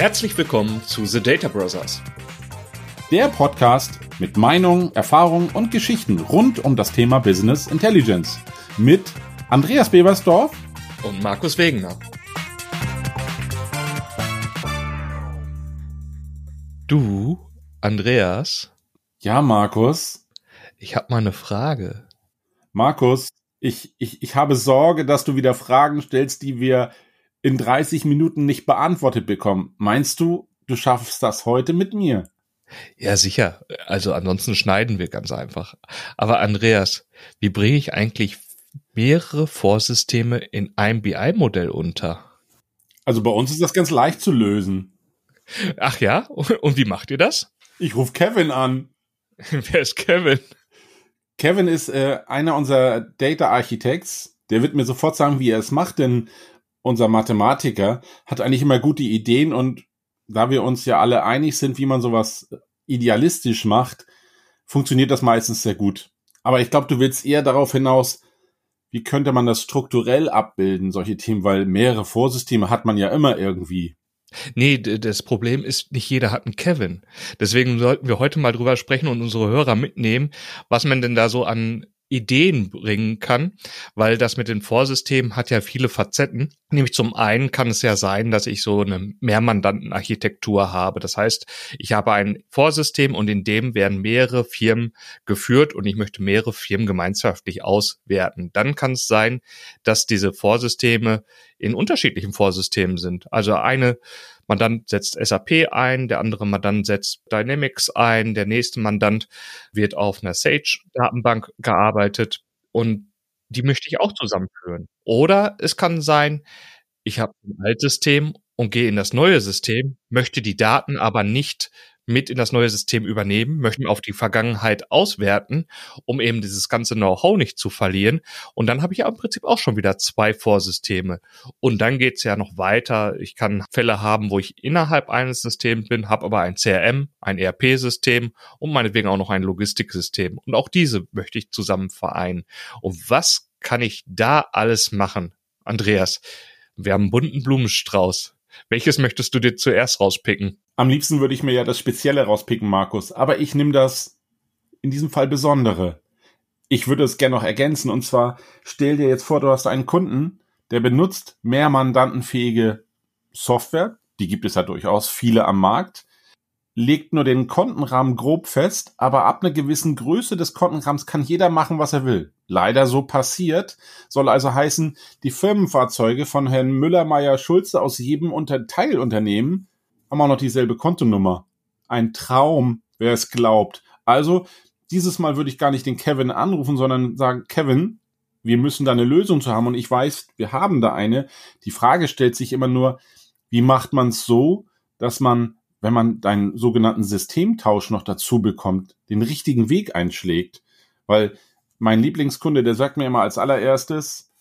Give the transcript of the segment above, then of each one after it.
Herzlich willkommen zu The Data Brothers. Der Podcast mit Meinungen, Erfahrungen und Geschichten rund um das Thema Business Intelligence mit Andreas Bebersdorf und Markus Wegener. Du, Andreas? Ja, Markus? Ich habe mal eine Frage. Markus, ich, ich, ich habe Sorge, dass du wieder Fragen stellst, die wir in 30 Minuten nicht beantwortet bekommen. Meinst du, du schaffst das heute mit mir? Ja, sicher. Also ansonsten schneiden wir ganz einfach. Aber Andreas, wie bringe ich eigentlich mehrere Vorsysteme in einem BI-Modell unter? Also bei uns ist das ganz leicht zu lösen. Ach ja? Und wie macht ihr das? Ich rufe Kevin an. Wer ist Kevin? Kevin ist äh, einer unserer Data Architects. Der wird mir sofort sagen, wie er es macht, denn unser Mathematiker hat eigentlich immer gute Ideen und da wir uns ja alle einig sind, wie man sowas idealistisch macht, funktioniert das meistens sehr gut. Aber ich glaube, du willst eher darauf hinaus, wie könnte man das strukturell abbilden, solche Themen, weil mehrere Vorsysteme hat man ja immer irgendwie. Nee, das Problem ist, nicht jeder hat einen Kevin. Deswegen sollten wir heute mal drüber sprechen und unsere Hörer mitnehmen, was man denn da so an Ideen bringen kann, weil das mit den Vorsystemen hat ja viele Facetten. Nämlich zum einen kann es ja sein, dass ich so eine Mehrmandantenarchitektur habe. Das heißt, ich habe ein Vorsystem und in dem werden mehrere Firmen geführt und ich möchte mehrere Firmen gemeinschaftlich auswerten. Dann kann es sein, dass diese Vorsysteme in unterschiedlichen Vorsystemen sind. Also eine Mandant setzt SAP ein, der andere Mandant setzt Dynamics ein, der nächste Mandant wird auf einer Sage-Datenbank gearbeitet und die möchte ich auch zusammenführen. Oder es kann sein, ich habe ein altes System und gehe in das neue System, möchte die Daten aber nicht mit in das neue System übernehmen, möchten auf die Vergangenheit auswerten, um eben dieses ganze Know-how nicht zu verlieren. Und dann habe ich ja im Prinzip auch schon wieder zwei Vorsysteme. Und dann geht's ja noch weiter. Ich kann Fälle haben, wo ich innerhalb eines Systems bin, habe aber ein CRM, ein ERP-System und meinetwegen auch noch ein Logistiksystem. Und auch diese möchte ich zusammen vereinen. Und was kann ich da alles machen? Andreas, wir haben einen bunten Blumenstrauß. Welches möchtest du dir zuerst rauspicken? Am liebsten würde ich mir ja das Spezielle rauspicken, Markus, aber ich nehme das in diesem Fall Besondere. Ich würde es gerne noch ergänzen und zwar stell dir jetzt vor, du hast einen Kunden, der benutzt mehr mandantenfähige Software, die gibt es ja durchaus viele am Markt, legt nur den Kontenrahmen grob fest, aber ab einer gewissen Größe des Kontenrahmens kann jeder machen, was er will. Leider so passiert, soll also heißen, die Firmenfahrzeuge von Herrn Müller, Meyer, Schulze aus jedem Unter Teilunternehmen haben auch noch dieselbe Kontonummer. Ein Traum, wer es glaubt. Also, dieses Mal würde ich gar nicht den Kevin anrufen, sondern sagen, Kevin, wir müssen da eine Lösung zu haben und ich weiß, wir haben da eine. Die Frage stellt sich immer nur, wie macht man es so, dass man, wenn man deinen sogenannten Systemtausch noch dazu bekommt, den richtigen Weg einschlägt? Weil mein Lieblingskunde, der sagt mir immer als allererstes,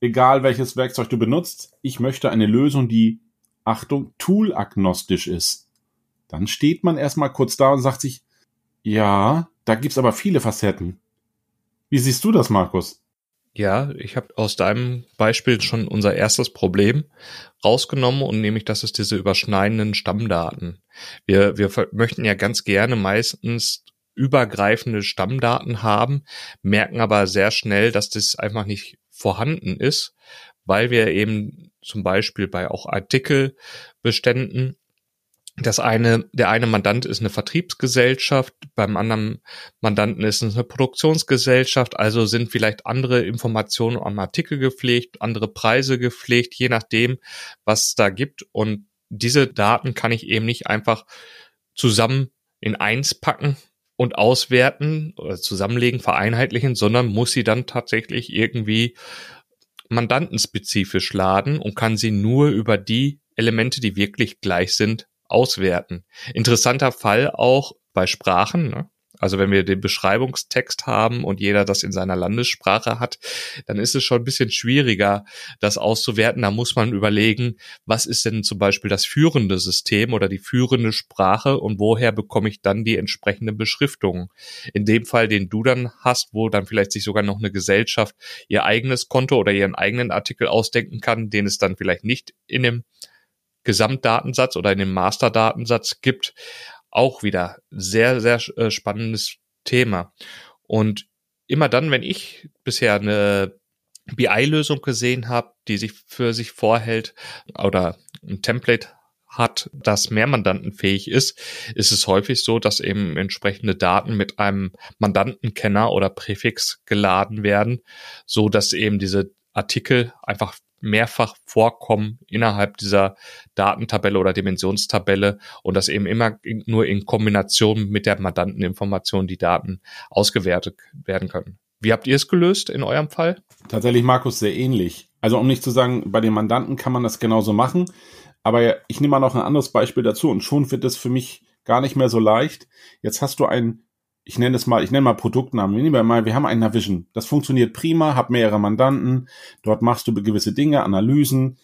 egal welches Werkzeug du benutzt, ich möchte eine Lösung, die Achtung, tool-agnostisch ist, dann steht man erstmal kurz da und sagt sich, ja, da gibt's aber viele Facetten. Wie siehst du das, Markus? Ja, ich habe aus deinem Beispiel schon unser erstes Problem rausgenommen und nämlich, das ist diese überschneidenden Stammdaten. Wir, wir möchten ja ganz gerne meistens übergreifende Stammdaten haben, merken aber sehr schnell, dass das einfach nicht vorhanden ist, weil wir eben zum Beispiel bei auch Artikelbeständen das eine, der eine Mandant ist eine Vertriebsgesellschaft, beim anderen Mandanten ist es eine Produktionsgesellschaft, also sind vielleicht andere Informationen am Artikel gepflegt, andere Preise gepflegt, je nachdem, was es da gibt. Und diese Daten kann ich eben nicht einfach zusammen in eins packen und auswerten oder zusammenlegen, vereinheitlichen, sondern muss sie dann tatsächlich irgendwie mandantenspezifisch laden und kann sie nur über die Elemente, die wirklich gleich sind, auswerten. Interessanter Fall auch bei Sprachen. Ne? Also wenn wir den Beschreibungstext haben und jeder das in seiner Landessprache hat, dann ist es schon ein bisschen schwieriger, das auszuwerten. Da muss man überlegen, was ist denn zum Beispiel das führende System oder die führende Sprache und woher bekomme ich dann die entsprechende Beschriftung. In dem Fall, den du dann hast, wo dann vielleicht sich sogar noch eine Gesellschaft ihr eigenes Konto oder ihren eigenen Artikel ausdenken kann, den es dann vielleicht nicht in dem Gesamtdatensatz oder in den Masterdatensatz gibt, auch wieder sehr, sehr äh, spannendes Thema. Und immer dann, wenn ich bisher eine BI-Lösung gesehen habe, die sich für sich vorhält oder ein Template hat, das mehr mandantenfähig ist, ist es häufig so, dass eben entsprechende Daten mit einem Mandantenkenner oder Präfix geladen werden, so dass eben diese Artikel einfach mehrfach vorkommen innerhalb dieser Datentabelle oder Dimensionstabelle und dass eben immer nur in Kombination mit der Mandanteninformation die Daten ausgewertet werden können. Wie habt ihr es gelöst in eurem Fall? Tatsächlich, Markus, sehr ähnlich. Also um nicht zu sagen, bei den Mandanten kann man das genauso machen, aber ich nehme mal noch ein anderes Beispiel dazu und schon wird es für mich gar nicht mehr so leicht. Jetzt hast du ein, ich nenne es mal, ich nenne mal Produktnamen. Nehmen wir mal, wir haben einen Navision. Das funktioniert prima, hab mehrere Mandanten. Dort machst du gewisse Dinge, Analysen.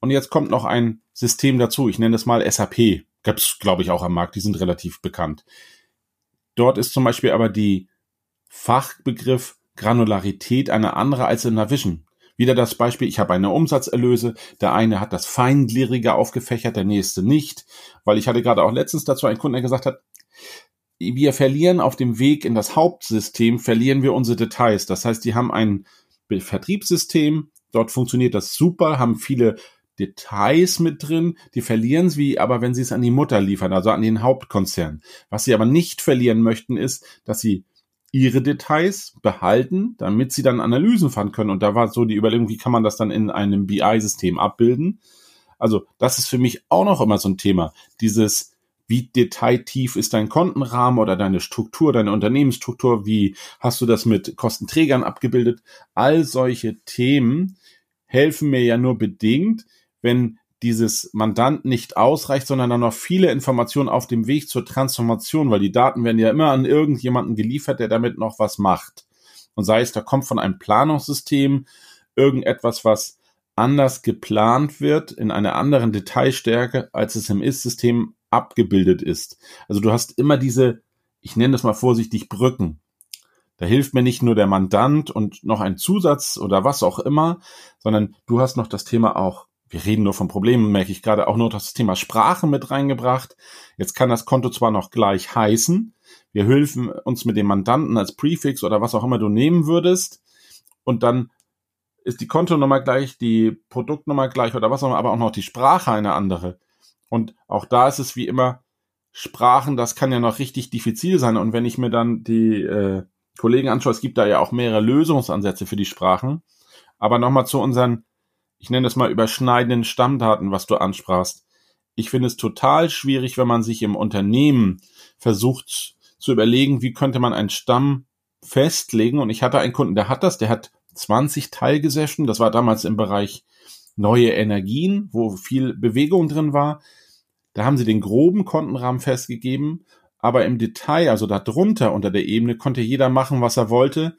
Und jetzt kommt noch ein System dazu. Ich nenne es mal SAP. Gibt's, glaube ich, auch am Markt. Die sind relativ bekannt. Dort ist zum Beispiel aber die Fachbegriff Granularität eine andere als in Navision. Wieder das Beispiel, ich habe eine Umsatzerlöse, der eine hat das feingliedrige aufgefächert, der nächste nicht, weil ich hatte gerade auch letztens dazu einen Kunden, der gesagt hat, wir verlieren auf dem Weg in das Hauptsystem, verlieren wir unsere Details. Das heißt, die haben ein Vertriebssystem, dort funktioniert das super, haben viele Details mit drin, die verlieren sie, aber wenn sie es an die Mutter liefern, also an den Hauptkonzern. Was sie aber nicht verlieren möchten, ist, dass sie ihre Details behalten, damit sie dann Analysen fahren können. Und da war so die Überlegung, wie kann man das dann in einem BI-System abbilden? Also das ist für mich auch noch immer so ein Thema. Dieses, wie detailtief ist dein Kontenrahmen oder deine Struktur, deine Unternehmensstruktur, wie hast du das mit Kostenträgern abgebildet? All solche Themen helfen mir ja nur bedingt, wenn dieses Mandant nicht ausreicht, sondern dann noch viele Informationen auf dem Weg zur Transformation, weil die Daten werden ja immer an irgendjemanden geliefert, der damit noch was macht. Und sei es, da kommt von einem Planungssystem irgendetwas, was anders geplant wird, in einer anderen Detailstärke, als es im Ist-System abgebildet ist. Also du hast immer diese, ich nenne das mal vorsichtig, Brücken. Da hilft mir nicht nur der Mandant und noch ein Zusatz oder was auch immer, sondern du hast noch das Thema auch wir reden nur von Problemen, merke ich gerade, auch nur das Thema Sprache mit reingebracht. Jetzt kann das Konto zwar noch gleich heißen, wir helfen uns mit dem Mandanten als Prefix oder was auch immer du nehmen würdest und dann ist die Kontonummer gleich, die Produktnummer gleich oder was auch immer, aber auch noch die Sprache eine andere. Und auch da ist es wie immer, Sprachen, das kann ja noch richtig diffizil sein. Und wenn ich mir dann die äh, Kollegen anschaue, es gibt da ja auch mehrere Lösungsansätze für die Sprachen. Aber nochmal zu unseren ich nenne es mal überschneidenden Stammdaten, was du ansprachst. Ich finde es total schwierig, wenn man sich im Unternehmen versucht zu überlegen, wie könnte man einen Stamm festlegen. Und ich hatte einen Kunden, der hat das, der hat 20 Teilgesellschaften. Das war damals im Bereich neue Energien, wo viel Bewegung drin war. Da haben sie den groben Kontenrahmen festgegeben, aber im Detail, also darunter unter der Ebene, konnte jeder machen, was er wollte.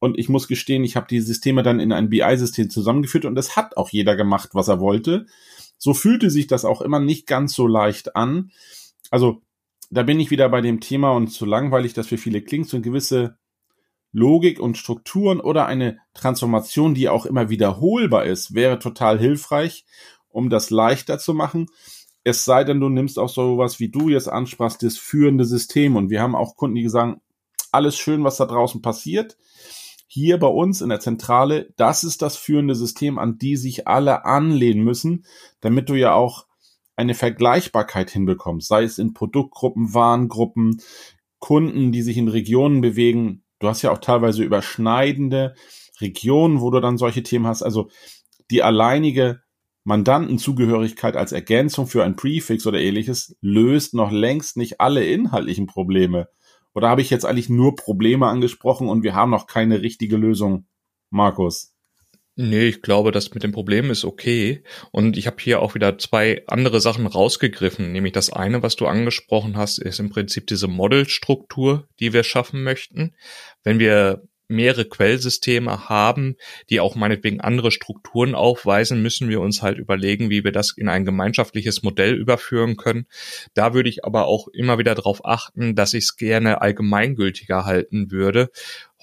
Und ich muss gestehen, ich habe die Systeme dann in ein BI-System zusammengeführt und es hat auch jeder gemacht, was er wollte. So fühlte sich das auch immer nicht ganz so leicht an. Also da bin ich wieder bei dem Thema und so langweilig das für viele klingt, so eine gewisse Logik und Strukturen oder eine Transformation, die auch immer wiederholbar ist, wäre total hilfreich, um das leichter zu machen. Es sei denn, du nimmst auch sowas, wie du jetzt ansprachst, das führende System. Und wir haben auch Kunden, die sagen, alles schön, was da draußen passiert hier bei uns in der Zentrale, das ist das führende System, an die sich alle anlehnen müssen, damit du ja auch eine Vergleichbarkeit hinbekommst, sei es in Produktgruppen, Warengruppen, Kunden, die sich in Regionen bewegen. Du hast ja auch teilweise überschneidende Regionen, wo du dann solche Themen hast. Also die alleinige Mandantenzugehörigkeit als Ergänzung für ein Prefix oder ähnliches löst noch längst nicht alle inhaltlichen Probleme. Oder habe ich jetzt eigentlich nur Probleme angesprochen und wir haben noch keine richtige Lösung, Markus? Nee, ich glaube, das mit dem Problem ist okay. Und ich habe hier auch wieder zwei andere Sachen rausgegriffen. Nämlich das eine, was du angesprochen hast, ist im Prinzip diese Modelstruktur, die wir schaffen möchten. Wenn wir mehrere Quellsysteme haben, die auch meinetwegen andere Strukturen aufweisen, müssen wir uns halt überlegen, wie wir das in ein gemeinschaftliches Modell überführen können. Da würde ich aber auch immer wieder darauf achten, dass ich es gerne allgemeingültiger halten würde.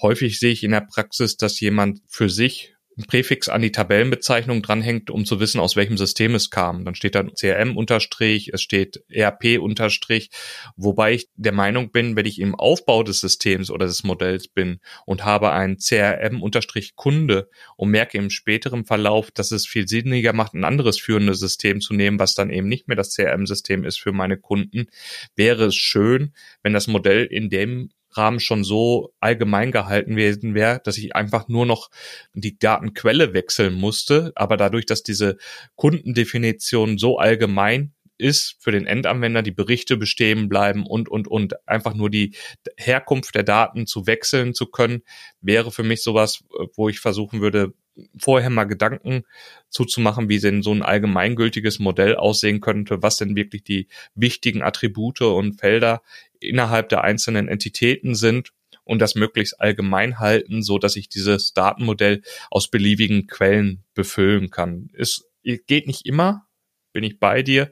Häufig sehe ich in der Praxis, dass jemand für sich ein Präfix an die Tabellenbezeichnung dranhängt, um zu wissen, aus welchem System es kam. Dann steht dann CRM-Unterstrich, es steht ERP-Unterstrich, wobei ich der Meinung bin, wenn ich im Aufbau des Systems oder des Modells bin und habe ein CRM-Unterstrich Kunde und merke im späteren Verlauf, dass es viel sinniger macht, ein anderes führendes System zu nehmen, was dann eben nicht mehr das CRM-System ist für meine Kunden, wäre es schön, wenn das Modell in dem Rahmen schon so allgemein gehalten gewesen wäre, dass ich einfach nur noch die Datenquelle wechseln musste. Aber dadurch, dass diese Kundendefinition so allgemein ist für den Endanwender, die Berichte bestehen bleiben und, und, und einfach nur die Herkunft der Daten zu wechseln zu können, wäre für mich sowas, wo ich versuchen würde, vorher mal Gedanken zuzumachen, wie denn so ein allgemeingültiges Modell aussehen könnte, was denn wirklich die wichtigen Attribute und Felder innerhalb der einzelnen Entitäten sind und das möglichst allgemein halten, so dass ich dieses Datenmodell aus beliebigen Quellen befüllen kann. Es geht nicht immer, bin ich bei dir,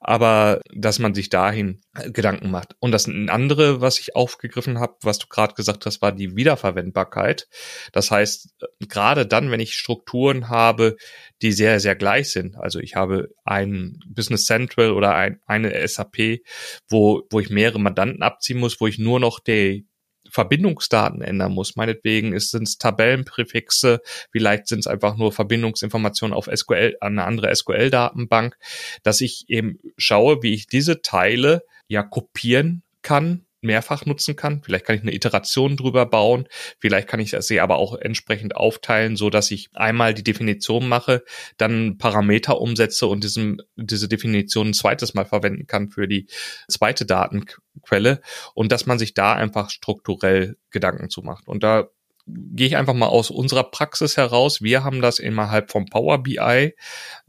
aber dass man sich dahin Gedanken macht. Und das andere, was ich aufgegriffen habe, was du gerade gesagt hast, war die Wiederverwendbarkeit. Das heißt, gerade dann, wenn ich Strukturen habe, die sehr, sehr gleich sind, also ich habe ein Business Central oder ein, eine SAP, wo, wo ich mehrere Mandanten abziehen muss, wo ich nur noch die, Verbindungsdaten ändern muss. Meinetwegen sind es Tabellenpräfixe, vielleicht sind es einfach nur Verbindungsinformationen auf SQL, an eine andere SQL-Datenbank, dass ich eben schaue, wie ich diese Teile ja kopieren kann mehrfach nutzen kann. Vielleicht kann ich eine Iteration drüber bauen. Vielleicht kann ich sie aber auch entsprechend aufteilen, so dass ich einmal die Definition mache, dann Parameter umsetze und diesem, diese Definition ein zweites Mal verwenden kann für die zweite Datenquelle und dass man sich da einfach strukturell Gedanken zu macht. Und da gehe ich einfach mal aus unserer Praxis heraus. Wir haben das innerhalb vom Power BI.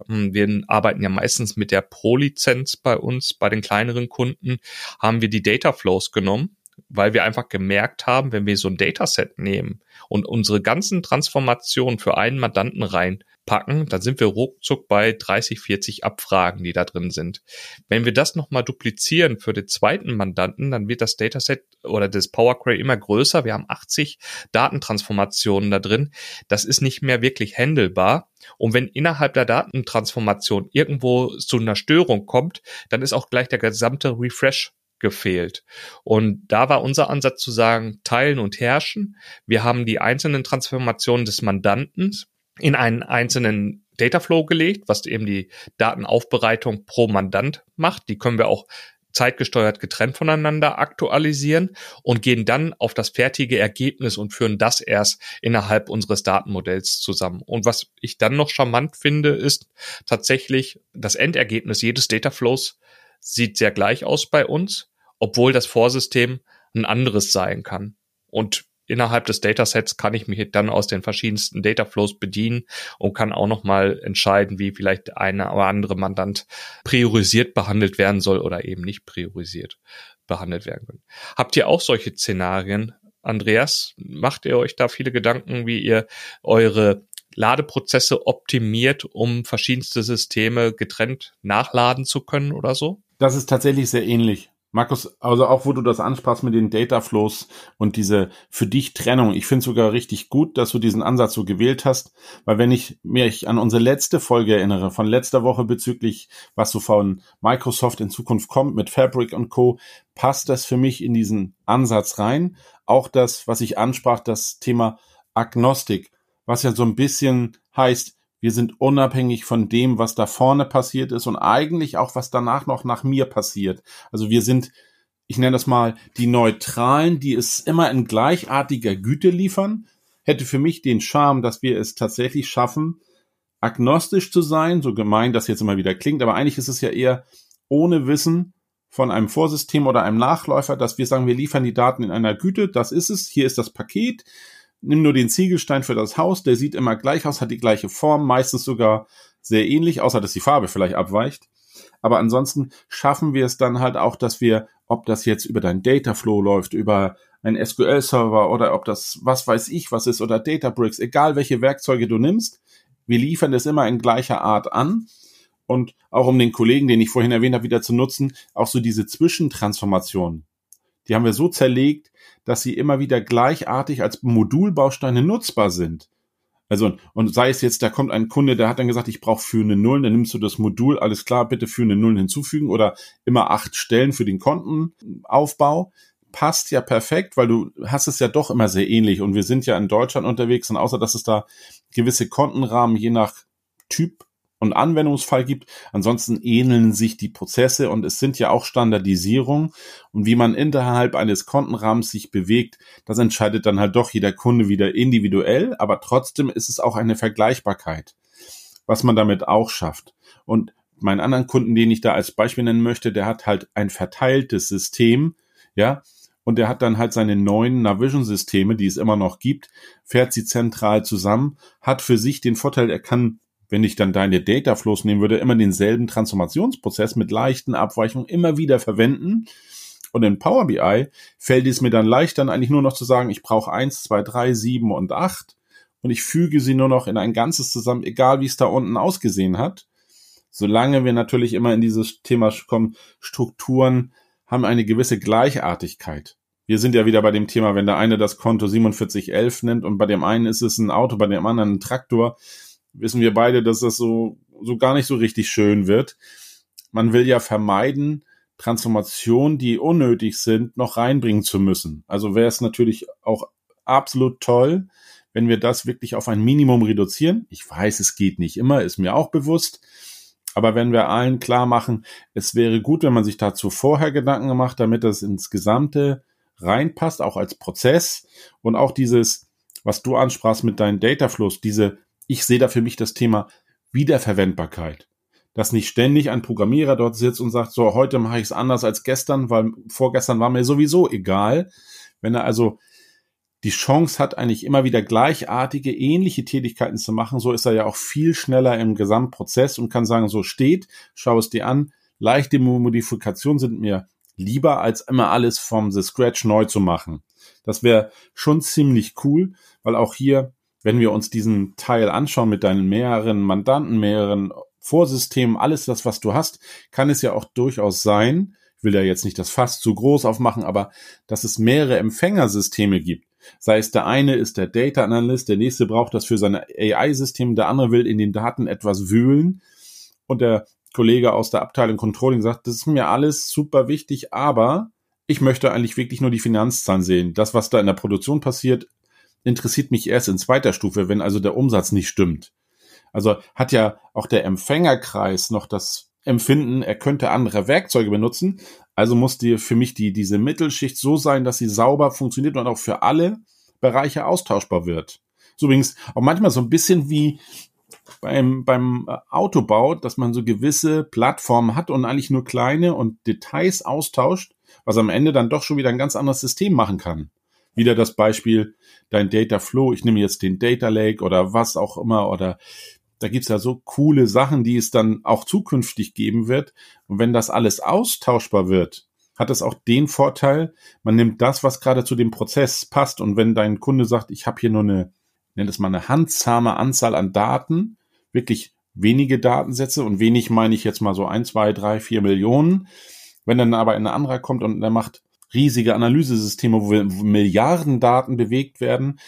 Ähm, wir arbeiten ja meistens mit der Pro-Lizenz bei uns, bei den kleineren Kunden, haben wir die Data Flows genommen weil wir einfach gemerkt haben, wenn wir so ein Dataset nehmen und unsere ganzen Transformationen für einen Mandanten reinpacken, dann sind wir ruckzuck bei 30, 40 Abfragen, die da drin sind. Wenn wir das nochmal duplizieren für den zweiten Mandanten, dann wird das Dataset oder das Power Query immer größer. Wir haben 80 Datentransformationen da drin. Das ist nicht mehr wirklich handelbar. Und wenn innerhalb der Datentransformation irgendwo zu einer Störung kommt, dann ist auch gleich der gesamte Refresh gefehlt. Und da war unser Ansatz zu sagen, teilen und herrschen. Wir haben die einzelnen Transformationen des Mandanten in einen einzelnen Dataflow gelegt, was eben die Datenaufbereitung pro Mandant macht. Die können wir auch zeitgesteuert getrennt voneinander aktualisieren und gehen dann auf das fertige Ergebnis und führen das erst innerhalb unseres Datenmodells zusammen. Und was ich dann noch charmant finde, ist tatsächlich das Endergebnis jedes Dataflows sieht sehr gleich aus bei uns obwohl das Vorsystem ein anderes sein kann. Und innerhalb des Datasets kann ich mich dann aus den verschiedensten Dataflows bedienen und kann auch nochmal entscheiden, wie vielleicht eine oder andere Mandant priorisiert behandelt werden soll oder eben nicht priorisiert behandelt werden können. Habt ihr auch solche Szenarien, Andreas? Macht ihr euch da viele Gedanken, wie ihr eure Ladeprozesse optimiert, um verschiedenste Systeme getrennt nachladen zu können oder so? Das ist tatsächlich sehr ähnlich. Markus, also auch wo du das ansprachst mit den Data Flows und diese für dich Trennung, ich finde sogar richtig gut, dass du diesen Ansatz so gewählt hast, weil wenn ich mich an unsere letzte Folge erinnere, von letzter Woche bezüglich, was so von Microsoft in Zukunft kommt mit Fabric und Co., passt das für mich in diesen Ansatz rein. Auch das, was ich ansprach, das Thema Agnostik, was ja so ein bisschen heißt, wir sind unabhängig von dem, was da vorne passiert ist und eigentlich auch, was danach noch nach mir passiert. Also wir sind, ich nenne das mal, die Neutralen, die es immer in gleichartiger Güte liefern, hätte für mich den Charme, dass wir es tatsächlich schaffen, agnostisch zu sein, so gemein das jetzt immer wieder klingt, aber eigentlich ist es ja eher ohne Wissen von einem Vorsystem oder einem Nachläufer, dass wir sagen, wir liefern die Daten in einer Güte, das ist es, hier ist das Paket, nimm nur den Ziegelstein für das Haus, der sieht immer gleich aus, hat die gleiche Form, meistens sogar sehr ähnlich, außer dass die Farbe vielleicht abweicht. Aber ansonsten schaffen wir es dann halt auch, dass wir, ob das jetzt über dein Dataflow läuft, über einen SQL-Server oder ob das was weiß ich was ist oder Databricks, egal welche Werkzeuge du nimmst, wir liefern das immer in gleicher Art an. Und auch um den Kollegen, den ich vorhin erwähnt habe, wieder zu nutzen, auch so diese Zwischentransformation. Die haben wir so zerlegt, dass sie immer wieder gleichartig als Modulbausteine nutzbar sind. Also, und sei es jetzt, da kommt ein Kunde, der hat dann gesagt, ich brauche führende Nullen, dann nimmst du das Modul, alles klar, bitte führende Nullen hinzufügen oder immer acht Stellen für den Kontenaufbau. Passt ja perfekt, weil du hast es ja doch immer sehr ähnlich und wir sind ja in Deutschland unterwegs und außer dass es da gewisse Kontenrahmen je nach Typ und Anwendungsfall gibt. Ansonsten ähneln sich die Prozesse und es sind ja auch Standardisierungen und wie man innerhalb eines Kontenrahmens sich bewegt, das entscheidet dann halt doch jeder Kunde wieder individuell, aber trotzdem ist es auch eine Vergleichbarkeit, was man damit auch schafft. Und meinen anderen Kunden, den ich da als Beispiel nennen möchte, der hat halt ein verteiltes System, ja, und der hat dann halt seine neuen Navision-Systeme, die es immer noch gibt, fährt sie zentral zusammen, hat für sich den Vorteil, er kann wenn ich dann deine Data Flows nehmen würde, immer denselben Transformationsprozess mit leichten Abweichungen immer wieder verwenden. Und in Power BI fällt es mir dann leicht, dann eigentlich nur noch zu sagen, ich brauche eins, zwei, drei, sieben und acht und ich füge sie nur noch in ein Ganzes zusammen, egal wie es da unten ausgesehen hat. Solange wir natürlich immer in dieses Thema kommen, Strukturen haben eine gewisse Gleichartigkeit. Wir sind ja wieder bei dem Thema, wenn der eine das Konto 4711 nimmt und bei dem einen ist es ein Auto, bei dem anderen ein Traktor, wissen wir beide, dass das so, so gar nicht so richtig schön wird. Man will ja vermeiden, Transformationen, die unnötig sind, noch reinbringen zu müssen. Also wäre es natürlich auch absolut toll, wenn wir das wirklich auf ein Minimum reduzieren. Ich weiß, es geht nicht immer, ist mir auch bewusst. Aber wenn wir allen klar machen, es wäre gut, wenn man sich dazu vorher Gedanken gemacht, damit das ins Gesamte reinpasst, auch als Prozess und auch dieses, was du ansprachst mit deinen Dataflows, diese ich sehe da für mich das Thema Wiederverwendbarkeit. Dass nicht ständig ein Programmierer dort sitzt und sagt, so, heute mache ich es anders als gestern, weil vorgestern war mir sowieso egal. Wenn er also die Chance hat, eigentlich immer wieder gleichartige, ähnliche Tätigkeiten zu machen, so ist er ja auch viel schneller im Gesamtprozess und kann sagen, so steht, schau es dir an, leichte Modifikationen sind mir lieber, als immer alles vom The Scratch neu zu machen. Das wäre schon ziemlich cool, weil auch hier wenn wir uns diesen Teil anschauen mit deinen mehreren Mandanten, mehreren Vorsystemen, alles das, was du hast, kann es ja auch durchaus sein, ich will ja jetzt nicht das Fass zu groß aufmachen, aber dass es mehrere Empfängersysteme gibt. Sei es der eine ist der Data Analyst, der nächste braucht das für seine AI-System, der andere will in den Daten etwas wühlen und der Kollege aus der Abteilung Controlling sagt, das ist mir alles super wichtig, aber ich möchte eigentlich wirklich nur die Finanzzahlen sehen. Das, was da in der Produktion passiert, interessiert mich erst in zweiter Stufe, wenn also der Umsatz nicht stimmt. Also hat ja auch der Empfängerkreis noch das Empfinden, er könnte andere Werkzeuge benutzen. Also muss die für mich die, diese Mittelschicht so sein, dass sie sauber funktioniert und auch für alle Bereiche austauschbar wird. So übrigens auch manchmal so ein bisschen wie beim, beim Autobau, dass man so gewisse Plattformen hat und eigentlich nur kleine und Details austauscht, was am Ende dann doch schon wieder ein ganz anderes System machen kann wieder das Beispiel, dein Data Flow, ich nehme jetzt den Data Lake oder was auch immer oder da gibt's ja so coole Sachen, die es dann auch zukünftig geben wird. Und wenn das alles austauschbar wird, hat es auch den Vorteil, man nimmt das, was gerade zu dem Prozess passt. Und wenn dein Kunde sagt, ich habe hier nur eine, nennt es mal eine handzahme Anzahl an Daten, wirklich wenige Datensätze und wenig meine ich jetzt mal so ein, zwei, drei, vier Millionen. Wenn dann aber ein anderer kommt und der macht riesige Analysesysteme, wo Milliarden Daten bewegt werden,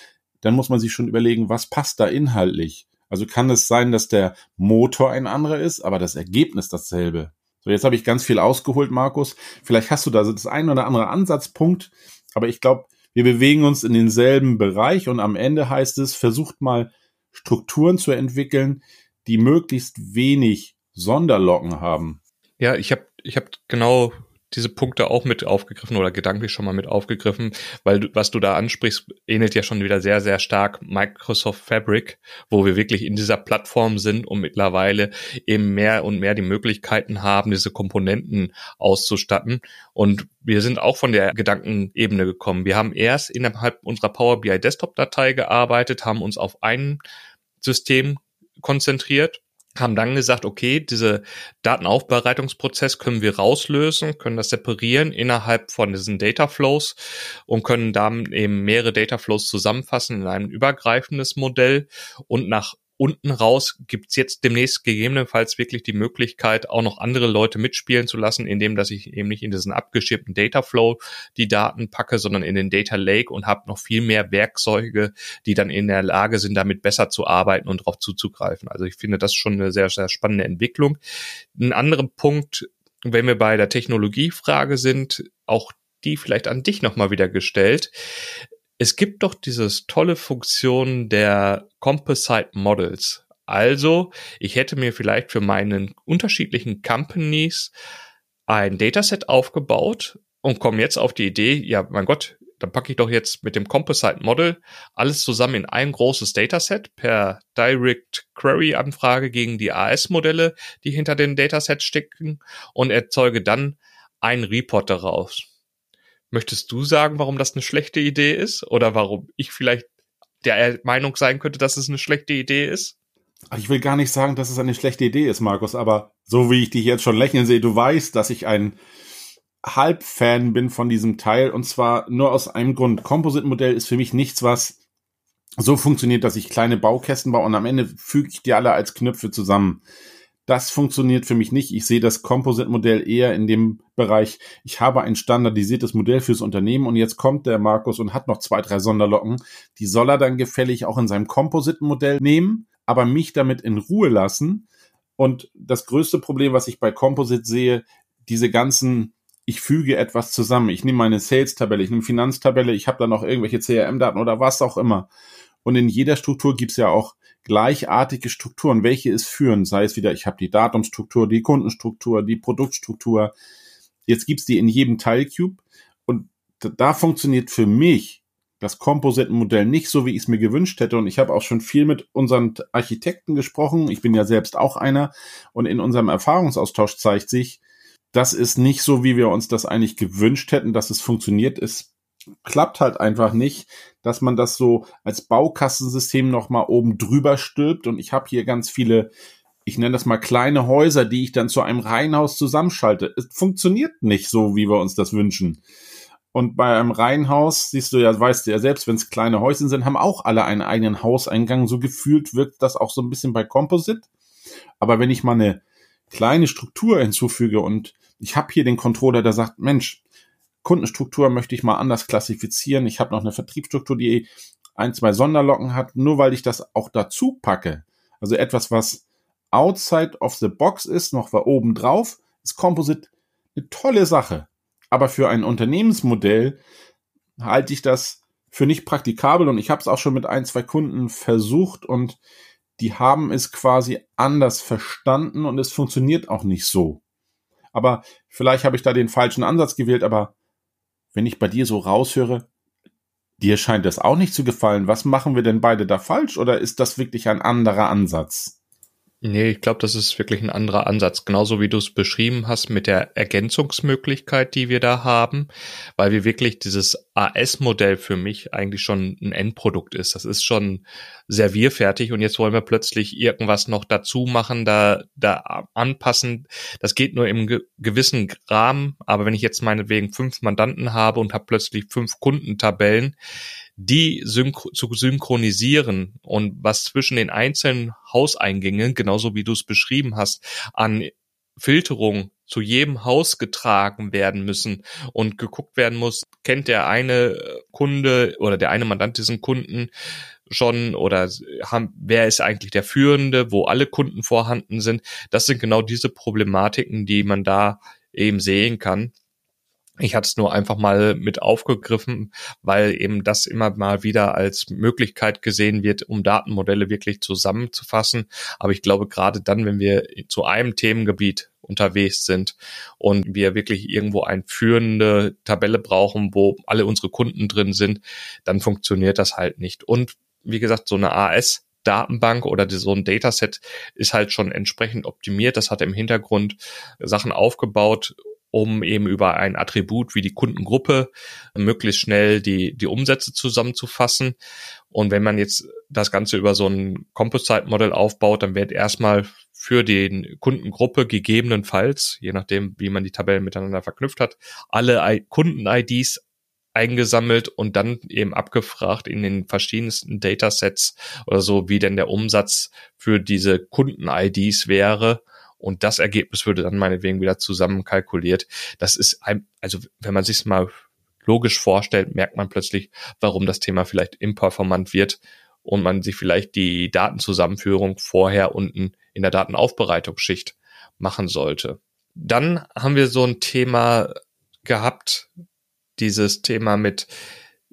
dann muss man sich schon überlegen, was passt da inhaltlich. Also kann es sein, dass der Motor ein anderer ist, aber das Ergebnis dasselbe. So, jetzt habe ich ganz viel ausgeholt, Markus. Vielleicht hast du da das ein oder andere Ansatzpunkt, aber ich glaube, wir bewegen uns in denselben Bereich und am Ende heißt es, versucht mal Strukturen zu entwickeln, die möglichst wenig Sonderlocken haben. Ja, ich habe ich hab genau diese Punkte auch mit aufgegriffen oder gedanklich schon mal mit aufgegriffen, weil du, was du da ansprichst, ähnelt ja schon wieder sehr, sehr stark Microsoft Fabric, wo wir wirklich in dieser Plattform sind und mittlerweile eben mehr und mehr die Möglichkeiten haben, diese Komponenten auszustatten. Und wir sind auch von der Gedankenebene gekommen. Wir haben erst innerhalb unserer Power BI Desktop Datei gearbeitet, haben uns auf ein System konzentriert haben dann gesagt, okay, diese Datenaufbereitungsprozess können wir rauslösen, können das separieren innerhalb von diesen Data Flows und können dann eben mehrere Data Flows zusammenfassen in ein übergreifendes Modell und nach unten raus gibt's jetzt demnächst gegebenenfalls wirklich die Möglichkeit, auch noch andere Leute mitspielen zu lassen, indem dass ich eben nicht in diesen abgeschirmten Data Flow die Daten packe, sondern in den Data Lake und habe noch viel mehr Werkzeuge, die dann in der Lage sind, damit besser zu arbeiten und darauf zuzugreifen. Also ich finde das schon eine sehr, sehr spannende Entwicklung. Ein anderer Punkt, wenn wir bei der Technologiefrage sind, auch die vielleicht an dich nochmal wieder gestellt. Es gibt doch dieses tolle Funktion der Composite Models. Also, ich hätte mir vielleicht für meinen unterschiedlichen Companies ein Dataset aufgebaut und komme jetzt auf die Idee, ja, mein Gott, dann packe ich doch jetzt mit dem Composite Model alles zusammen in ein großes Dataset per Direct Query Anfrage gegen die AS-Modelle, die hinter den Datasets stecken und erzeuge dann einen Report daraus. Möchtest du sagen, warum das eine schlechte Idee ist? Oder warum ich vielleicht der Meinung sein könnte, dass es eine schlechte Idee ist? Ich will gar nicht sagen, dass es eine schlechte Idee ist, Markus, aber so wie ich dich jetzt schon lächeln sehe, du weißt, dass ich ein Halbfan bin von diesem Teil und zwar nur aus einem Grund. Composite-Modell ist für mich nichts, was so funktioniert, dass ich kleine Baukästen baue und am Ende füge ich die alle als Knöpfe zusammen. Das funktioniert für mich nicht. Ich sehe das Composite-Modell eher in dem Bereich, ich habe ein standardisiertes Modell fürs Unternehmen und jetzt kommt der Markus und hat noch zwei, drei Sonderlocken. Die soll er dann gefällig auch in seinem Composite-Modell nehmen, aber mich damit in Ruhe lassen. Und das größte Problem, was ich bei Composite sehe, diese ganzen ich füge etwas zusammen. Ich nehme meine Sales-Tabelle, ich nehme Finanztabelle, ich habe da noch irgendwelche CRM-Daten oder was auch immer. Und in jeder Struktur gibt's ja auch gleichartige Strukturen, welche es führen. Sei es wieder, ich habe die Datumstruktur, die Kundenstruktur, die Produktstruktur. Jetzt gibt's die in jedem Teilcube. Und da funktioniert für mich das Composite-Modell nicht so, wie ich es mir gewünscht hätte. Und ich habe auch schon viel mit unseren Architekten gesprochen. Ich bin ja selbst auch einer. Und in unserem Erfahrungsaustausch zeigt sich, das ist nicht so, wie wir uns das eigentlich gewünscht hätten, dass es funktioniert. Es klappt halt einfach nicht, dass man das so als Baukastensystem nochmal oben drüber stülpt. Und ich habe hier ganz viele, ich nenne das mal kleine Häuser, die ich dann zu einem Reihenhaus zusammenschalte. Es funktioniert nicht so, wie wir uns das wünschen. Und bei einem Reihenhaus, siehst du ja, weißt du ja selbst, wenn es kleine Häuschen sind, haben auch alle einen eigenen Hauseingang. So gefühlt wirkt das auch so ein bisschen bei Composite. Aber wenn ich mal eine kleine Struktur hinzufüge und ich habe hier den Controller, der sagt, Mensch, Kundenstruktur möchte ich mal anders klassifizieren. Ich habe noch eine Vertriebsstruktur, die ein, zwei Sonderlocken hat, nur weil ich das auch dazu packe. Also etwas, was outside of the box ist, noch war oben drauf, ist Composite eine tolle Sache. Aber für ein Unternehmensmodell halte ich das für nicht praktikabel und ich habe es auch schon mit ein, zwei Kunden versucht und die haben es quasi anders verstanden und es funktioniert auch nicht so. Aber vielleicht habe ich da den falschen Ansatz gewählt, aber wenn ich bei dir so raushöre, dir scheint das auch nicht zu gefallen. Was machen wir denn beide da falsch oder ist das wirklich ein anderer Ansatz? Nee, ich glaube, das ist wirklich ein anderer Ansatz. Genauso wie du es beschrieben hast mit der Ergänzungsmöglichkeit, die wir da haben, weil wir wirklich dieses AS-Modell für mich eigentlich schon ein Endprodukt ist. Das ist schon servierfertig und jetzt wollen wir plötzlich irgendwas noch dazu machen, da, da anpassen. Das geht nur im ge gewissen Rahmen, aber wenn ich jetzt meinetwegen fünf Mandanten habe und habe plötzlich fünf Kundentabellen, die synch zu synchronisieren und was zwischen den einzelnen Hauseingängen, genauso wie du es beschrieben hast, an Filterung zu jedem Haus getragen werden müssen und geguckt werden muss, kennt der eine Kunde oder der eine Mandant diesen Kunden schon oder haben, wer ist eigentlich der Führende, wo alle Kunden vorhanden sind. Das sind genau diese Problematiken, die man da eben sehen kann. Ich hatte es nur einfach mal mit aufgegriffen, weil eben das immer mal wieder als Möglichkeit gesehen wird, um Datenmodelle wirklich zusammenzufassen. Aber ich glaube, gerade dann, wenn wir zu einem Themengebiet unterwegs sind und wir wirklich irgendwo eine führende Tabelle brauchen, wo alle unsere Kunden drin sind, dann funktioniert das halt nicht. Und wie gesagt, so eine AS Datenbank oder so ein Dataset ist halt schon entsprechend optimiert. Das hat im Hintergrund Sachen aufgebaut, um eben über ein Attribut wie die Kundengruppe möglichst schnell die, die Umsätze zusammenzufassen. Und wenn man jetzt das Ganze über so ein Composite-Modell aufbaut, dann wird erstmal für die Kundengruppe gegebenenfalls, je nachdem, wie man die Tabellen miteinander verknüpft hat, alle Kunden-IDs eingesammelt und dann eben abgefragt in den verschiedensten Datasets oder so, wie denn der Umsatz für diese Kunden-IDs wäre. Und das Ergebnis würde dann meinetwegen wieder zusammenkalkuliert. Das ist ein, also wenn man sich mal logisch vorstellt, merkt man plötzlich, warum das Thema vielleicht imperformant wird und man sich vielleicht die Datenzusammenführung vorher unten in der Datenaufbereitungsschicht machen sollte. Dann haben wir so ein Thema gehabt, dieses Thema mit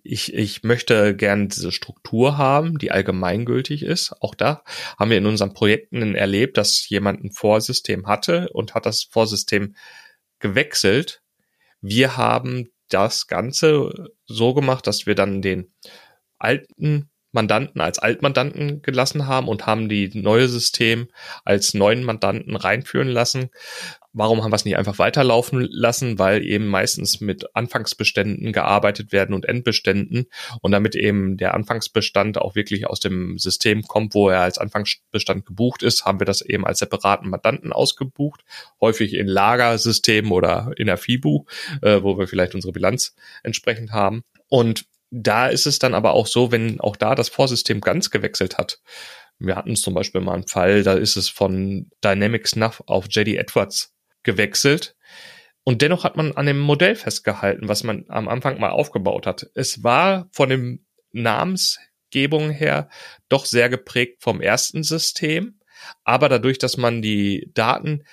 ich, ich möchte gern diese Struktur haben, die allgemeingültig ist. Auch da haben wir in unseren Projekten erlebt, dass jemand ein Vorsystem hatte und hat das Vorsystem gewechselt. Wir haben das Ganze so gemacht, dass wir dann den alten Mandanten als Altmandanten gelassen haben und haben die neue System als neuen Mandanten reinführen lassen. Warum haben wir es nicht einfach weiterlaufen lassen? Weil eben meistens mit Anfangsbeständen gearbeitet werden und Endbeständen und damit eben der Anfangsbestand auch wirklich aus dem System kommt, wo er als Anfangsbestand gebucht ist, haben wir das eben als separaten Mandanten ausgebucht, häufig in Lagersystemen oder in der FIBU, äh, wo wir vielleicht unsere Bilanz entsprechend haben. Und da ist es dann aber auch so, wenn auch da das Vorsystem ganz gewechselt hat. Wir hatten zum Beispiel mal einen Fall, da ist es von Dynamics Nav auf JD Edwards gewechselt. Und dennoch hat man an dem Modell festgehalten, was man am Anfang mal aufgebaut hat. Es war von dem Namensgebung her doch sehr geprägt vom ersten System. Aber dadurch, dass man die Daten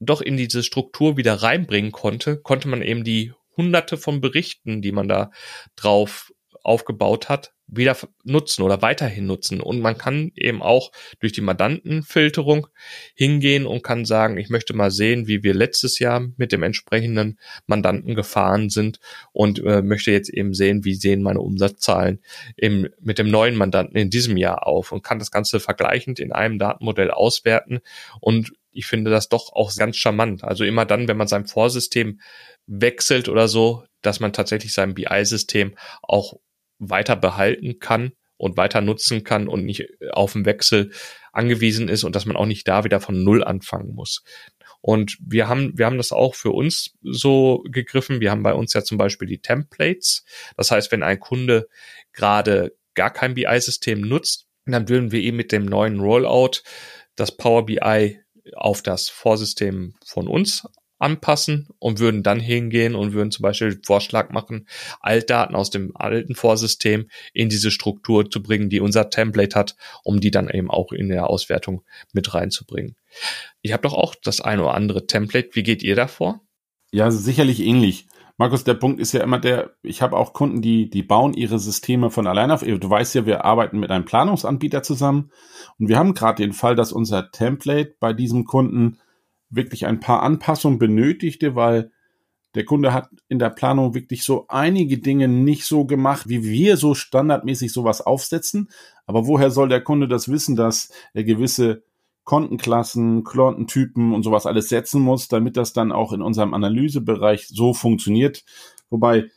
doch in diese Struktur wieder reinbringen konnte, konnte man eben die hunderte von Berichten, die man da drauf aufgebaut hat, wieder nutzen oder weiterhin nutzen. Und man kann eben auch durch die Mandantenfilterung hingehen und kann sagen, ich möchte mal sehen, wie wir letztes Jahr mit dem entsprechenden Mandanten gefahren sind und äh, möchte jetzt eben sehen, wie sehen meine Umsatzzahlen im, mit dem neuen Mandanten in diesem Jahr auf und kann das Ganze vergleichend in einem Datenmodell auswerten. Und ich finde das doch auch ganz charmant. Also immer dann, wenn man sein Vorsystem wechselt oder so, dass man tatsächlich sein BI-System auch weiter behalten kann und weiter nutzen kann und nicht auf den Wechsel angewiesen ist und dass man auch nicht da wieder von Null anfangen muss. Und wir haben, wir haben das auch für uns so gegriffen. Wir haben bei uns ja zum Beispiel die Templates. Das heißt, wenn ein Kunde gerade gar kein BI-System nutzt, dann würden wir ihm mit dem neuen Rollout das Power BI auf das Vorsystem von uns anpassen und würden dann hingehen und würden zum Beispiel Vorschlag machen, Altdaten aus dem alten Vorsystem in diese Struktur zu bringen, die unser Template hat, um die dann eben auch in der Auswertung mit reinzubringen. Ich habe doch auch das eine oder andere Template. Wie geht ihr davor? Ja, sicherlich ähnlich. Markus, der Punkt ist ja immer der, ich habe auch Kunden, die, die bauen ihre Systeme von alleine auf. Du weißt ja, wir arbeiten mit einem Planungsanbieter zusammen und wir haben gerade den Fall, dass unser Template bei diesem Kunden wirklich ein paar Anpassungen benötigte, weil der Kunde hat in der Planung wirklich so einige Dinge nicht so gemacht, wie wir so standardmäßig sowas aufsetzen. Aber woher soll der Kunde das wissen, dass er gewisse Kontenklassen, Kontentypen und sowas alles setzen muss, damit das dann auch in unserem Analysebereich so funktioniert? Wobei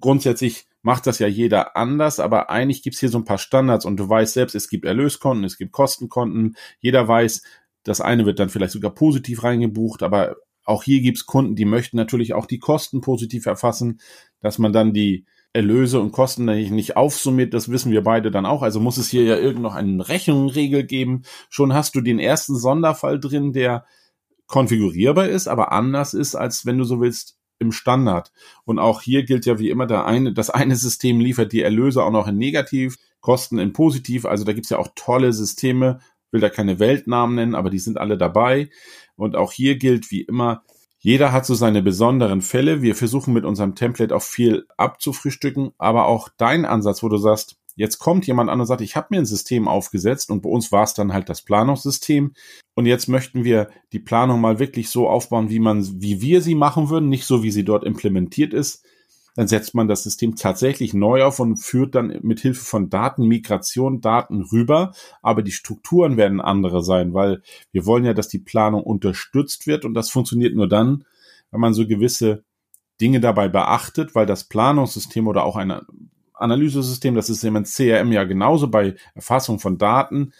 grundsätzlich macht das ja jeder anders, aber eigentlich gibt's hier so ein paar Standards und du weißt selbst, es gibt Erlöskonten, es gibt Kostenkonten, jeder weiß, das eine wird dann vielleicht sogar positiv reingebucht, aber auch hier gibt's Kunden, die möchten natürlich auch die Kosten positiv erfassen, dass man dann die Erlöse und Kosten nicht aufsummiert, das wissen wir beide dann auch. Also muss es hier ja irgend noch eine Rechnungsregel geben. Schon hast du den ersten Sonderfall drin, der konfigurierbar ist, aber anders ist, als wenn du so willst, im Standard. Und auch hier gilt ja wie immer, der eine, das eine System liefert die Erlöse auch noch in negativ, Kosten in positiv. Also da gibt's ja auch tolle Systeme, will da keine Weltnamen nennen, aber die sind alle dabei. Und auch hier gilt wie immer, jeder hat so seine besonderen Fälle. Wir versuchen mit unserem Template auch viel abzufrühstücken, aber auch dein Ansatz, wo du sagst, jetzt kommt jemand an und sagt, ich habe mir ein System aufgesetzt und bei uns war es dann halt das Planungssystem und jetzt möchten wir die Planung mal wirklich so aufbauen, wie man, wie wir sie machen würden, nicht so wie sie dort implementiert ist dann setzt man das System tatsächlich neu auf und führt dann mit Hilfe von Datenmigration Daten rüber. Aber die Strukturen werden andere sein, weil wir wollen ja, dass die Planung unterstützt wird und das funktioniert nur dann, wenn man so gewisse Dinge dabei beachtet, weil das Planungssystem oder auch ein Analysesystem, das ist im CRM ja genauso bei Erfassung von Daten,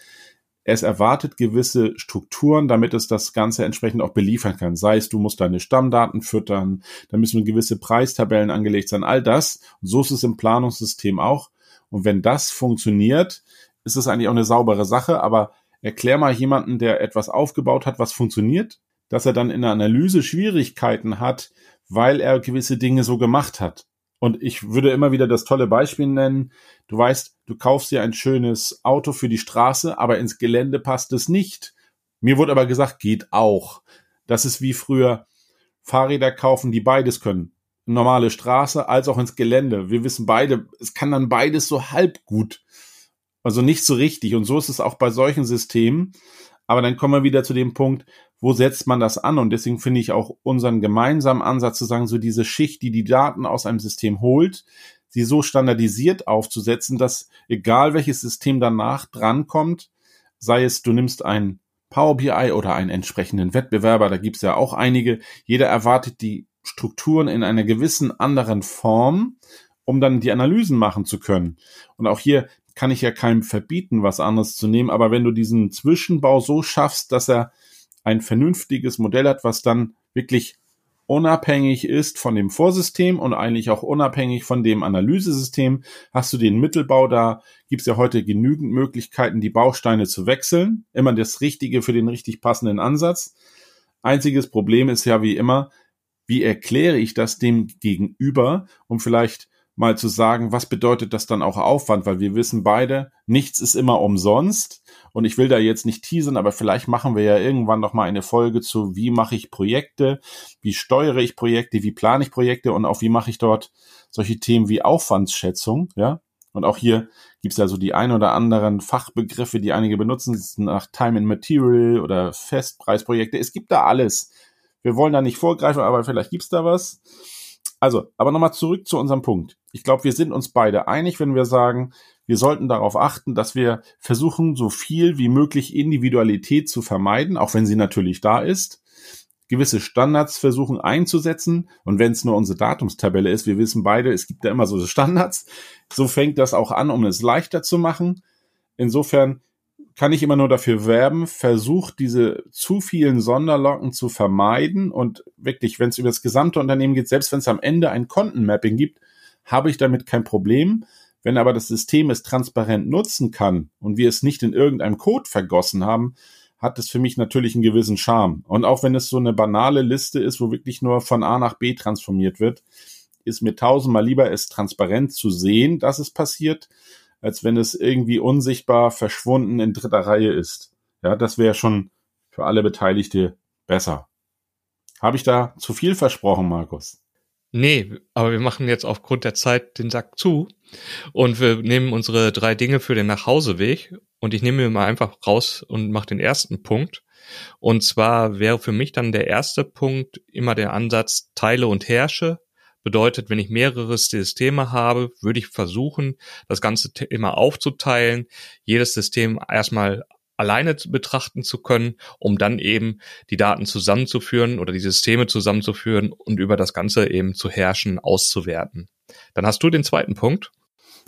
es erwartet gewisse Strukturen, damit es das Ganze entsprechend auch beliefern kann. Sei es, du musst deine Stammdaten füttern, da müssen gewisse Preistabellen angelegt sein, all das. Und so ist es im Planungssystem auch. Und wenn das funktioniert, ist es eigentlich auch eine saubere Sache. Aber erklär mal jemanden, der etwas aufgebaut hat, was funktioniert, dass er dann in der Analyse Schwierigkeiten hat, weil er gewisse Dinge so gemacht hat. Und ich würde immer wieder das tolle Beispiel nennen. Du weißt, du kaufst dir ein schönes Auto für die Straße, aber ins Gelände passt es nicht. Mir wurde aber gesagt, geht auch. Das ist wie früher Fahrräder kaufen, die beides können. Normale Straße als auch ins Gelände. Wir wissen beide, es kann dann beides so halb gut. Also nicht so richtig. Und so ist es auch bei solchen Systemen. Aber dann kommen wir wieder zu dem Punkt, wo setzt man das an? Und deswegen finde ich auch unseren gemeinsamen Ansatz zu sagen, so diese Schicht, die die Daten aus einem System holt, sie so standardisiert aufzusetzen, dass egal welches System danach drankommt, sei es du nimmst ein Power BI oder einen entsprechenden Wettbewerber, da gibt's ja auch einige, jeder erwartet die Strukturen in einer gewissen anderen Form, um dann die Analysen machen zu können. Und auch hier kann ich ja keinem verbieten, was anderes zu nehmen, aber wenn du diesen Zwischenbau so schaffst, dass er ein vernünftiges Modell hat, was dann wirklich unabhängig ist von dem Vorsystem und eigentlich auch unabhängig von dem Analysesystem, hast du den Mittelbau, da gibt's ja heute genügend Möglichkeiten, die Bausteine zu wechseln. Immer das Richtige für den richtig passenden Ansatz. Einziges Problem ist ja wie immer, wie erkläre ich das dem Gegenüber, um vielleicht mal zu sagen, was bedeutet das dann auch Aufwand, weil wir wissen beide, nichts ist immer umsonst. Und ich will da jetzt nicht teasern, aber vielleicht machen wir ja irgendwann noch mal eine Folge zu, wie mache ich Projekte, wie steuere ich Projekte, wie plane ich Projekte und auch wie mache ich dort solche Themen wie Aufwandsschätzung, ja. Und auch hier gibt's ja so die ein oder anderen Fachbegriffe, die einige benutzen, nach Time and Material oder Festpreisprojekte. Es gibt da alles. Wir wollen da nicht vorgreifen, aber vielleicht gibt's da was. Also, aber nochmal zurück zu unserem Punkt. Ich glaube, wir sind uns beide einig, wenn wir sagen, wir sollten darauf achten, dass wir versuchen, so viel wie möglich Individualität zu vermeiden, auch wenn sie natürlich da ist. Gewisse Standards versuchen einzusetzen. Und wenn es nur unsere Datumstabelle ist, wir wissen beide, es gibt ja immer so Standards. So fängt das auch an, um es leichter zu machen. Insofern kann ich immer nur dafür werben, versucht diese zu vielen Sonderlocken zu vermeiden und wirklich, wenn es über das gesamte Unternehmen geht, selbst wenn es am Ende ein Kontenmapping gibt, habe ich damit kein Problem. Wenn aber das System es transparent nutzen kann und wir es nicht in irgendeinem Code vergossen haben, hat es für mich natürlich einen gewissen Charme. Und auch wenn es so eine banale Liste ist, wo wirklich nur von A nach B transformiert wird, ist mir tausendmal lieber, es transparent zu sehen, dass es passiert, als wenn es irgendwie unsichtbar verschwunden in dritter Reihe ist. Ja, das wäre schon für alle Beteiligte besser. Habe ich da zu viel versprochen, Markus? Nee, aber wir machen jetzt aufgrund der Zeit den Sack zu und wir nehmen unsere drei Dinge für den Nachhauseweg und ich nehme mir mal einfach raus und mache den ersten Punkt. Und zwar wäre für mich dann der erste Punkt immer der Ansatz Teile und Herrsche Bedeutet, wenn ich mehrere Systeme habe, würde ich versuchen, das ganze Thema aufzuteilen, jedes System erstmal alleine betrachten zu können, um dann eben die Daten zusammenzuführen oder die Systeme zusammenzuführen und über das Ganze eben zu herrschen, auszuwerten. Dann hast du den zweiten Punkt.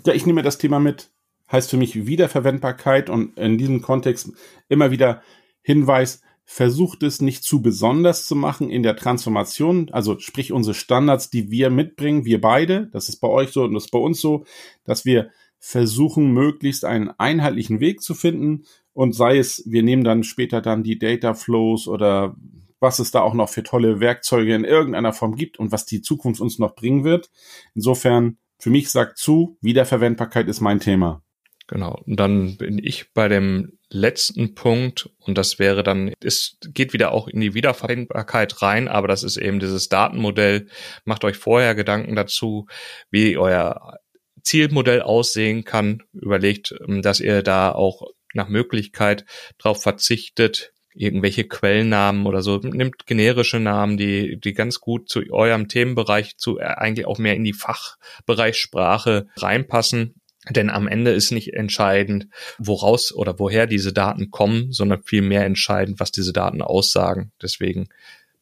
Ja, ich nehme das Thema mit. Heißt für mich Wiederverwendbarkeit und in diesem Kontext immer wieder Hinweis, versucht es nicht zu besonders zu machen in der Transformation, also sprich unsere Standards, die wir mitbringen, wir beide, das ist bei euch so und das ist bei uns so, dass wir versuchen, möglichst einen einheitlichen Weg zu finden und sei es, wir nehmen dann später dann die Data Flows oder was es da auch noch für tolle Werkzeuge in irgendeiner Form gibt und was die Zukunft uns noch bringen wird. Insofern, für mich sagt zu, Wiederverwendbarkeit ist mein Thema. Genau. Und dann bin ich bei dem letzten Punkt und das wäre dann, es geht wieder auch in die Wiederverwendbarkeit rein, aber das ist eben dieses Datenmodell. Macht euch vorher Gedanken dazu, wie euer Zielmodell aussehen kann. Überlegt, ähm, dass ihr da auch nach Möglichkeit darauf verzichtet, irgendwelche Quellnamen oder so, nimmt generische Namen, die, die ganz gut zu eurem Themenbereich, zu äh, eigentlich auch mehr in die Fachbereichssprache reinpassen denn am Ende ist nicht entscheidend, woraus oder woher diese Daten kommen, sondern vielmehr entscheidend, was diese Daten aussagen. Deswegen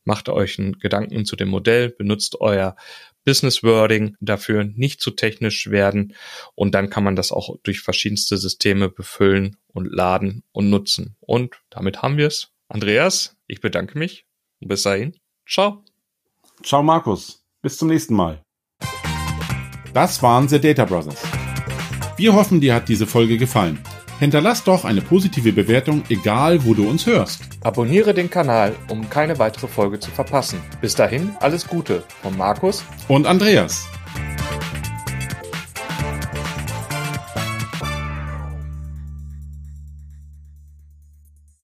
macht euch einen Gedanken zu dem Modell, benutzt euer Business Wording dafür nicht zu technisch werden und dann kann man das auch durch verschiedenste Systeme befüllen und laden und nutzen. Und damit haben wir es. Andreas, ich bedanke mich und bis dahin. Ciao. Ciao Markus. Bis zum nächsten Mal. Das waren The Data Brothers. Wir hoffen, dir hat diese Folge gefallen. Hinterlass doch eine positive Bewertung, egal wo du uns hörst. Abonniere den Kanal, um keine weitere Folge zu verpassen. Bis dahin, alles Gute von Markus und Andreas.